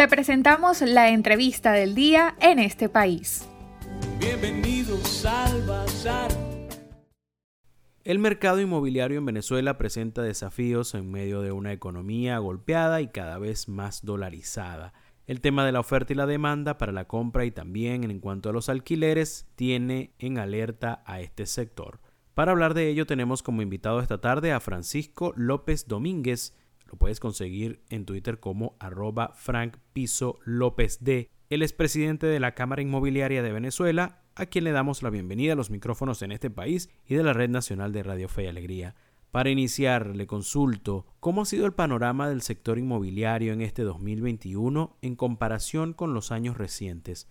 Te presentamos la entrevista del día en este país. Bienvenidos al Bazar. El mercado inmobiliario en Venezuela presenta desafíos en medio de una economía golpeada y cada vez más dolarizada. El tema de la oferta y la demanda para la compra y también en cuanto a los alquileres tiene en alerta a este sector. Para hablar de ello tenemos como invitado esta tarde a Francisco López Domínguez. Lo puedes conseguir en Twitter como arroba Frank Piso López D. Él es presidente de la Cámara Inmobiliaria de Venezuela, a quien le damos la bienvenida a los micrófonos en este país y de la Red Nacional de Radio Fe y Alegría. Para iniciar, le consulto cómo ha sido el panorama del sector inmobiliario en este 2021 en comparación con los años recientes.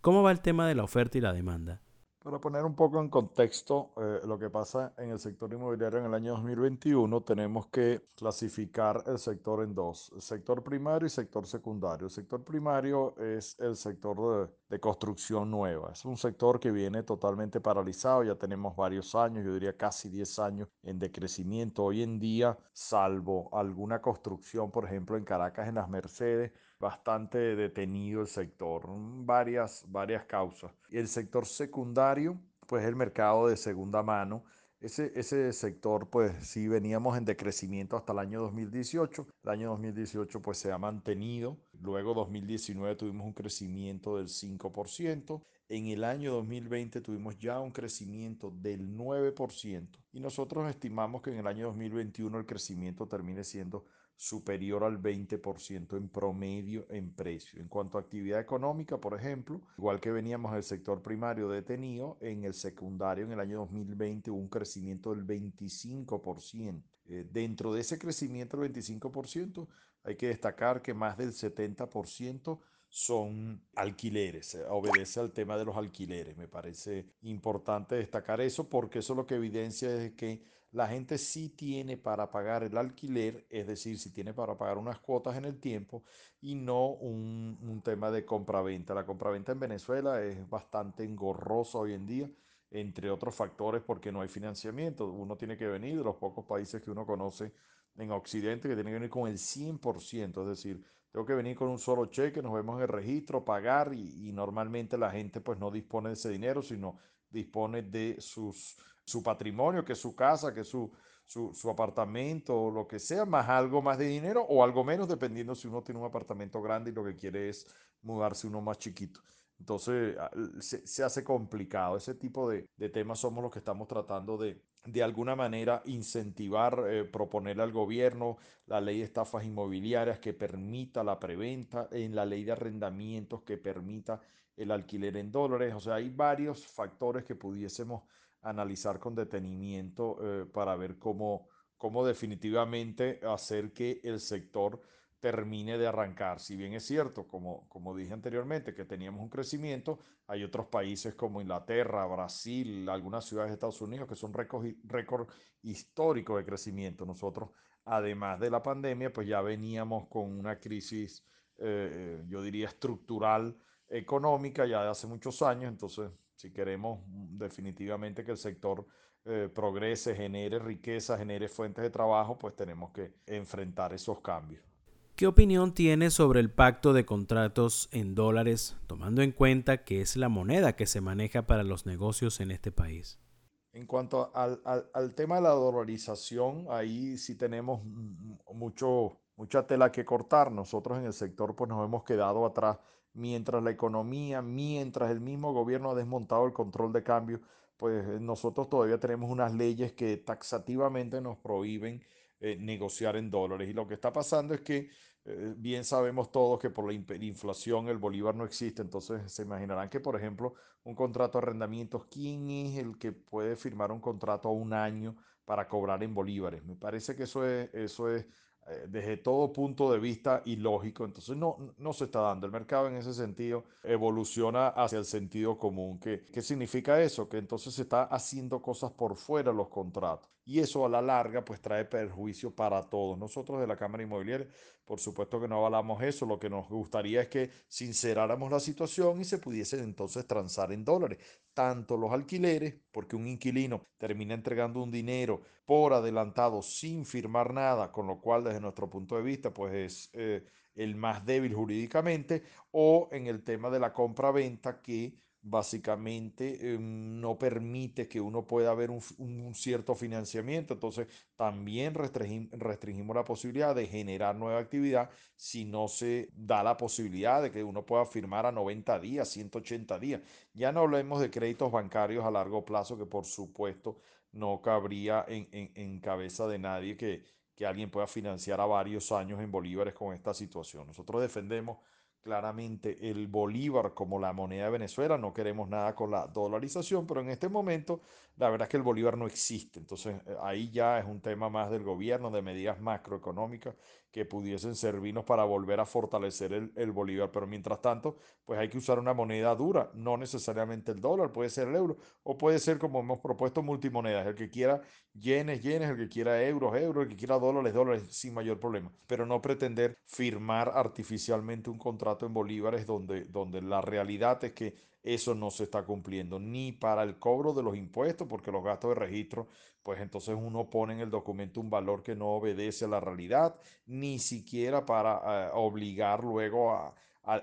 ¿Cómo va el tema de la oferta y la demanda? Para poner un poco en contexto eh, lo que pasa en el sector inmobiliario en el año 2021, tenemos que clasificar el sector en dos, sector primario y sector secundario. El sector primario es el sector de, construcción nueva. Es un sector que viene totalmente paralizado, ya tenemos varios años, yo diría casi 10 años en decrecimiento. Hoy en día, salvo alguna construcción, por ejemplo, en Caracas, en las Mercedes, bastante detenido el sector, varias, varias causas. Y el sector secundario, pues el mercado de segunda mano. Ese, ese sector, pues sí veníamos en decrecimiento hasta el año 2018. El año 2018, pues se ha mantenido. Luego 2019 tuvimos un crecimiento del 5%. En el año 2020 tuvimos ya un crecimiento del 9% y nosotros estimamos que en el año 2021 el crecimiento termine siendo superior al 20% en promedio en precio. En cuanto a actividad económica, por ejemplo, igual que veníamos del sector primario detenido, en el secundario en el año 2020 hubo un crecimiento del 25%. Eh, dentro de ese crecimiento del 25%, hay que destacar que más del 70% son alquileres, obedece al tema de los alquileres. Me parece importante destacar eso porque eso lo que evidencia es que la gente sí tiene para pagar el alquiler, es decir, si tiene para pagar unas cuotas en el tiempo y no un, un tema de compraventa. La compraventa en Venezuela es bastante engorrosa hoy en día, entre otros factores porque no hay financiamiento. Uno tiene que venir de los pocos países que uno conoce en Occidente que tiene que venir con el 100%, es decir, tengo que venir con un solo cheque, nos vemos en el registro, pagar y, normalmente la gente pues no dispone de ese dinero, sino dispone de sus su patrimonio, que es su casa, que es su, su, apartamento o lo que sea, más algo más de dinero o algo menos, dependiendo si uno tiene un apartamento grande y lo que quiere es mudarse uno más chiquito. Entonces ah, se, hace complicado. Ese tipo de, temas somos los que estamos tratando de, de alguna manera, incentivar, eh, proponer al gobierno la ley de estafas inmobiliarias que permita la preventa, en la ley de arrendamientos que permita el alquiler en dólares. O sea, hay varios factores que pudiésemos analizar con detenimiento eh, para ver cómo, cómo definitivamente hacer que el sector termine de arrancar. Si bien es cierto, como, como dije anteriormente, que teníamos un crecimiento, hay otros países como Inglaterra, Brasil, algunas ciudades de Estados Unidos que son récord histórico de crecimiento. Nosotros, además de la pandemia, pues ya veníamos con una crisis, eh, yo diría, estructural económica ya de hace muchos años, entonces si queremos mm, definitivamente que el sector eh, progrese, genere riqueza, genere fuentes de trabajo, pues tenemos que enfrentar esos cambios. ¿Qué opinión tiene sobre el pacto de contratos en dólares, tomando en cuenta que es la moneda que se maneja para los negocios en este país? En cuanto al, tema de la dolarización, ahí sí tenemos mucho, mucha tela que cortar. Nosotros en el sector pues nos hemos quedado atrás mientras la economía, mientras el mismo gobierno ha desmontado el control de cambio, pues eh, nosotros todavía tenemos unas leyes que taxativamente nos prohíben eh, negociar en dólares. Y lo que está pasando es que eh, bien sabemos todos que por la inflación el bolívar no existe, entonces se imaginarán que, por ejemplo, un contrato de arrendamientos, ¿quién es el que puede firmar un contrato a un año para cobrar en bolívares? Me parece que eso es, eso es eh, desde todo punto de vista ilógico. Entonces no, no se está dando. El mercado en ese sentido evoluciona hacia el sentido común. ¿Qué, ¿Qué significa eso? Que entonces se está haciendo cosas por fuera los contratos. Y eso a la larga pues trae perjuicio para todos. Nosotros de la Cámara Inmobiliaria, por supuesto que no avalamos eso, lo que nos gustaría es que sinceráramos la situación y se pudiese entonces transar en dólares, tanto los alquileres, porque un inquilino termina entregando un dinero por adelantado sin firmar nada, con lo cual desde nuestro punto de vista pues es eh, el más débil jurídicamente, o en el tema de la compra-venta que básicamente em, no permite que uno pueda ver un, cierto financiamiento. Entonces, también restringimos la posibilidad de generar nueva actividad si no se da la posibilidad de que uno pueda firmar a 90 días, 180 días. Ya no hablemos de créditos bancarios a largo plazo, que por supuesto no cabría en, en cabeza de nadie que, que alguien pueda financiar a varios años en bolívares con esta situación. Nosotros defendemos claramente el bolívar como la moneda de Venezuela, no queremos nada con la dolarización, pero en este momento la verdad es que el bolívar no existe, entonces eh, ahí ya es un tema más del gobierno, de medidas macroeconómicas que pudiesen servirnos para volver a fortalecer el, el, bolívar, pero mientras tanto, pues hay que usar una moneda dura, no necesariamente el dólar, puede ser el euro, o puede ser como hemos propuesto multimonedas, el que quiera yenes, yenes, el que quiera euros, euros, el que quiera dólares, dólares, sin mayor problema, pero no pretender firmar artificialmente un contrato en bolívares donde, donde la realidad es que eso no se está cumpliendo ni para el cobro de los impuestos, porque los gastos de registro, pues entonces uno pone en el documento un valor que no obedece a la realidad, ni siquiera para eh, obligar luego a,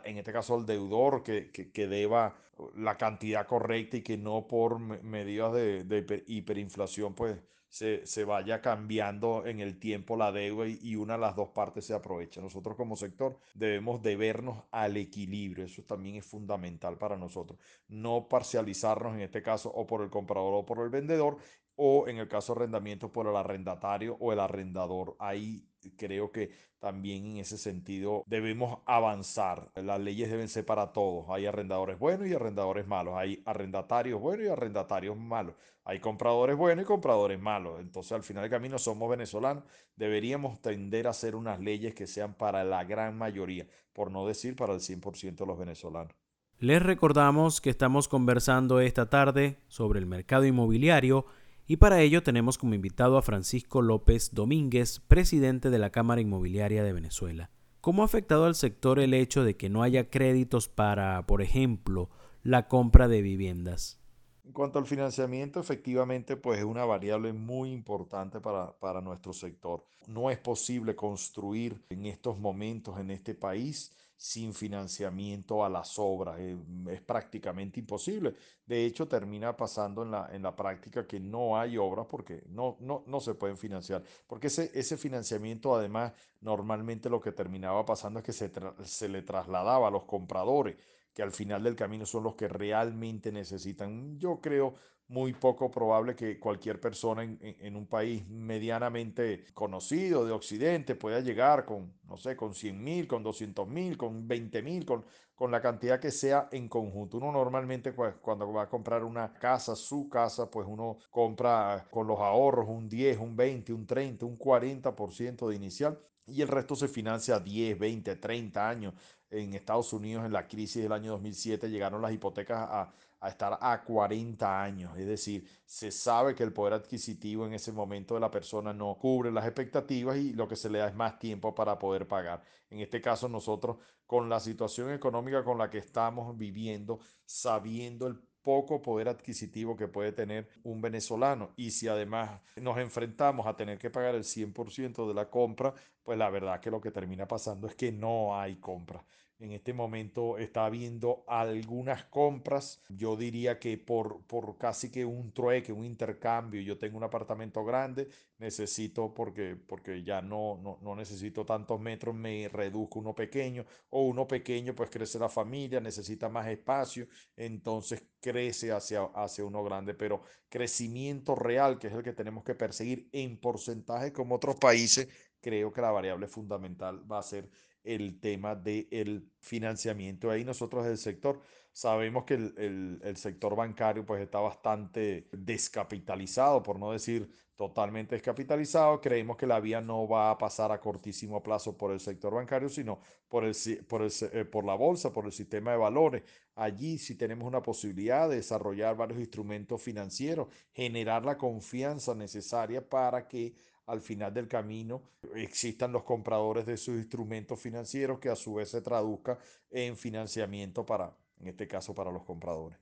en este caso al deudor que, que, deba la cantidad correcta y que no por medidas de, hiperinflación, pues se, vaya cambiando en el tiempo la deuda y, una de las dos partes se aprovecha. Nosotros como sector debemos debernos al equilibrio, eso también es fundamental para nosotros. No parcializarnos en este caso o por el comprador o por el vendedor o en el caso de arrendamiento por el arrendatario o el arrendador. Ahí creo que también en ese sentido debemos avanzar. Las leyes deben ser para todos. Hay arrendadores buenos y arrendadores malos. Hay arrendatarios buenos y arrendatarios malos. Hay compradores buenos y compradores malos. Entonces al final del camino somos venezolanos. Deberíamos tender a hacer unas leyes que sean para la gran mayoría, por no decir para el 100% de los venezolanos. Les recordamos que estamos conversando esta tarde sobre el mercado inmobiliario y para ello tenemos como invitado a Francisco López Domínguez, presidente de la Cámara Inmobiliaria de Venezuela. ¿Cómo ha afectado al sector el hecho de que no haya créditos para, por ejemplo, la compra de viviendas? En cuanto al financiamiento, efectivamente, pues es una variable muy importante para, para nuestro sector. No es posible construir en estos momentos en este país sin financiamiento a las obras. Es, prácticamente imposible. De hecho, termina pasando en la, en la práctica que no hay obras porque no, no, no se pueden financiar. Porque ese, ese financiamiento, además, normalmente lo que terminaba pasando es que se, se le trasladaba a los compradores que al final del camino son los que realmente necesitan. Yo creo muy poco probable que cualquier persona en, un país medianamente conocido de Occidente pueda llegar con, no sé, con 100 mil, con 200 mil, con 20 mil, con, con la cantidad que sea en conjunto. Uno normalmente pues, cuando va a comprar una casa, su casa, pues uno compra con los ahorros un 10, un 20, un 30, un 40% de inicial y el resto se financia a 10, 20, 30 años. En Estados Unidos, en la crisis del año 2007, llegaron las hipotecas a a estar a 40 años. Es decir, se sabe que el poder adquisitivo en ese momento de la persona no cubre las expectativas y lo que se le da es más tiempo para poder pagar. En este caso, nosotros, con la situación económica con la que estamos viviendo, sabiendo el poco poder adquisitivo que puede tener un venezolano. Y si además nos enfrentamos a tener que pagar el 100% de la compra, pues la verdad que lo que termina pasando es que no hay compra. En este momento está habiendo algunas compras. Yo diría que por, por casi que un trueque, un intercambio. Yo tengo un apartamento grande, necesito porque, porque ya no, no, no necesito tantos metros, me reduzco uno pequeño. O uno pequeño, pues crece la familia, necesita más espacio. Entonces crece hacia, hacia uno grande. Pero crecimiento real, que es el que tenemos que perseguir en porcentaje como otros países, creo que la variable fundamental va a ser el tema del financiamiento. Ahí nosotros del sector sabemos que el, el, sector bancario pues está bastante descapitalizado, por no decir totalmente descapitalizado. Creemos que la vía no va a pasar a cortísimo plazo por el sector bancario, sino por, el, por, el, eh, por la bolsa, por el sistema de valores. Allí sí tenemos una posibilidad de desarrollar varios instrumentos financieros, generar la confianza necesaria para que al final del camino existan los compradores de esos instrumentos financieros que a su vez se traduzca en financiamiento para, en este caso, para los compradores.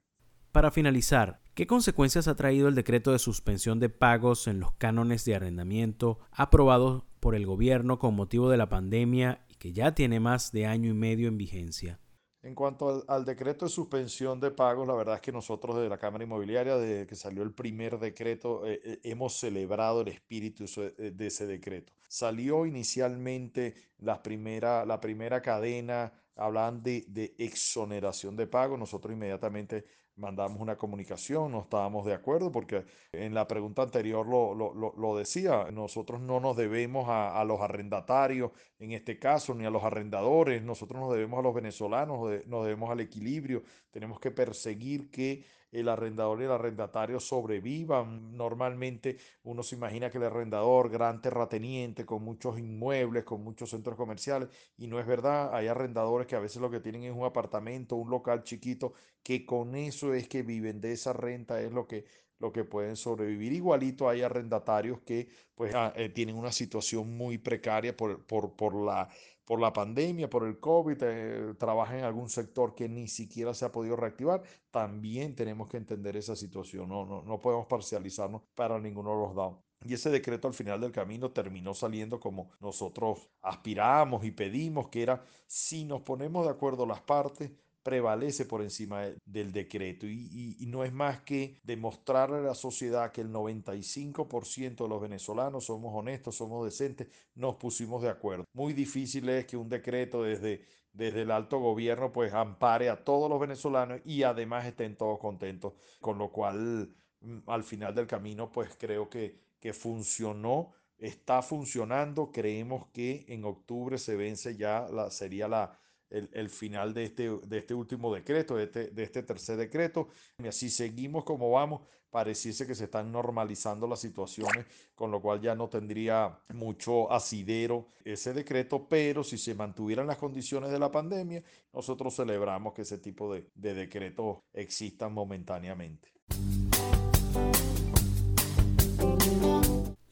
Para finalizar, ¿qué consecuencias ha traído el decreto de suspensión de pagos en los cánones de arrendamiento aprobado por el gobierno con motivo de la pandemia y que ya tiene más de año y medio en vigencia? En cuanto al, decreto de suspensión de pagos, la verdad es que nosotros desde la Cámara Inmobiliaria, desde que salió el primer decreto, eh, eh, hemos celebrado el espíritu eh, de ese decreto. Salió inicialmente la primera, la primera cadena, hablaban de, de exoneración de pagos. Nosotros inmediatamente mandamos una comunicación, no estábamos de acuerdo porque en la pregunta anterior lo, lo, lo, decía, nosotros no nos debemos a, a, los arrendatarios en este caso, ni a los arrendadores, nosotros nos debemos a los venezolanos, nos debemos al equilibrio, tenemos que perseguir que el arrendador y el arrendatario sobrevivan. Normalmente uno se imagina que el arrendador, gran terrateniente, con muchos inmuebles, con muchos centros comerciales, y no es verdad. Hay arrendadores que a veces lo que tienen es un apartamento, un local chiquito, que con eso es que viven, de esa renta es lo que lo que pueden sobrevivir. Igualito hay arrendatarios que pues ah, eh, tienen una situación muy precaria por, por, por la por la pandemia, por el COVID, eh, trabaja en algún sector que ni siquiera se ha podido reactivar, también tenemos que entender esa situación. No, no, no podemos parcializarnos para ninguno de los dados. Y ese decreto al final del camino terminó saliendo como nosotros aspiramos y pedimos, que era si nos ponemos de acuerdo las partes, prevalece por encima del decreto y, no es más que demostrarle a la sociedad que el 95% de los venezolanos somos honestos, somos decentes, nos pusimos de acuerdo. Muy difícil es que un decreto desde, desde el alto gobierno pues ampare a todos los venezolanos y además estén todos contentos, con lo cual mm, al final del camino pues creo que, que funcionó está funcionando. Creemos que en octubre se vence ya, la, sería la, el, final de este, de este último decreto, de este, de este tercer decreto. Y así seguimos como vamos, pareciese que se están normalizando las situaciones, con lo cual ya no tendría mucho asidero ese decreto, pero si se mantuvieran las condiciones de la pandemia, nosotros celebramos que ese tipo de, de decretos existan momentáneamente.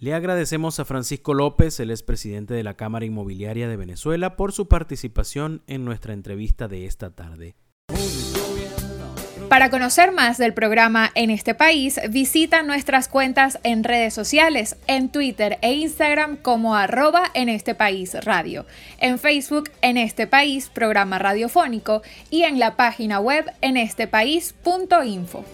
Le agradecemos a Francisco López, el expresidente de la Cámara Inmobiliaria de Venezuela, por su participación en nuestra entrevista de esta tarde. Para conocer más del programa en este país, visita nuestras cuentas en redes sociales, en Twitter e Instagram como arroba en este país radio, en Facebook en este país programa radiofónico y en la página web en estepaís.info.